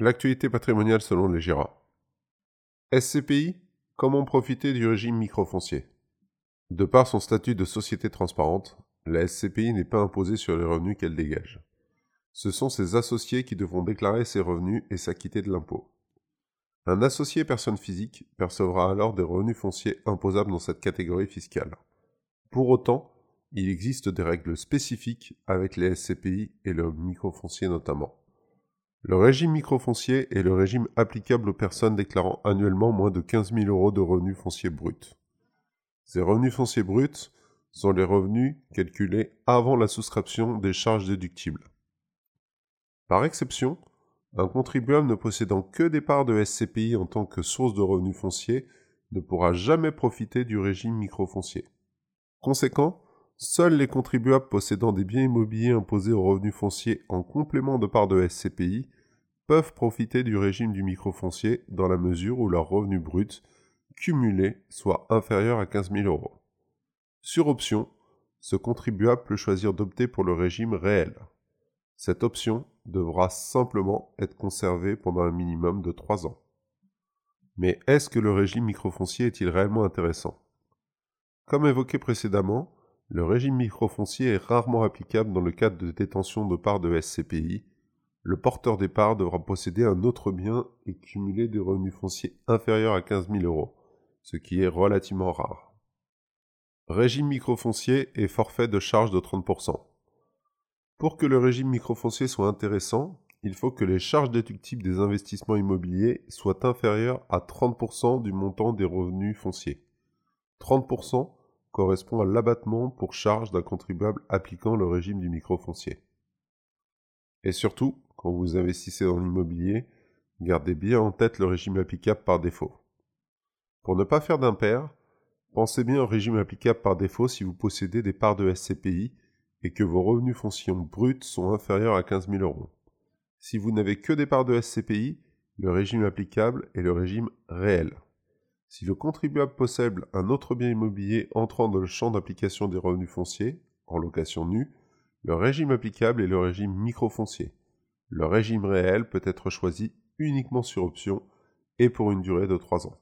L'actualité patrimoniale selon les GIRA. SCPI, comment profiter du régime microfoncier? De par son statut de société transparente, la SCPI n'est pas imposée sur les revenus qu'elle dégage. Ce sont ses associés qui devront déclarer ses revenus et s'acquitter de l'impôt. Un associé personne physique percevra alors des revenus fonciers imposables dans cette catégorie fiscale. Pour autant, il existe des règles spécifiques avec les SCPI et le microfoncier notamment. Le régime microfoncier est le régime applicable aux personnes déclarant annuellement moins de 15 000 euros de revenus fonciers bruts. Ces revenus fonciers bruts sont les revenus calculés avant la souscription des charges déductibles. Par exception, un contribuable ne possédant que des parts de SCPI en tant que source de revenus fonciers ne pourra jamais profiter du régime microfoncier. Conséquent, seuls les contribuables possédant des biens immobiliers imposés aux revenus fonciers en complément de parts de SCPI peuvent profiter du régime du microfoncier dans la mesure où leur revenu brut cumulé soit inférieur à 15 000 euros. Sur option, ce contribuable peut choisir d'opter pour le régime réel. Cette option devra simplement être conservée pendant un minimum de 3 ans. Mais est-ce que le régime microfoncier est-il réellement intéressant? Comme évoqué précédemment, le régime microfoncier est rarement applicable dans le cadre de détention de parts de SCPI le porteur des parts devra posséder un autre bien et cumuler des revenus fonciers inférieurs à 15 000 euros, ce qui est relativement rare. Régime microfoncier et forfait de charge de 30%. Pour que le régime microfoncier soit intéressant, il faut que les charges déductibles des investissements immobiliers soient inférieures à 30% du montant des revenus fonciers. 30% correspond à l'abattement pour charge d'un contribuable appliquant le régime du microfoncier. Et surtout, quand vous investissez dans l'immobilier, gardez bien en tête le régime applicable par défaut. Pour ne pas faire d'impair, pensez bien au régime applicable par défaut si vous possédez des parts de SCPI et que vos revenus fonciers bruts sont inférieurs à 15 000 euros. Si vous n'avez que des parts de SCPI, le régime applicable est le régime réel. Si le contribuable possède un autre bien immobilier entrant dans le champ d'application des revenus fonciers, en location nue, le régime applicable est le régime microfoncier. Le régime réel peut être choisi uniquement sur option et pour une durée de 3 ans.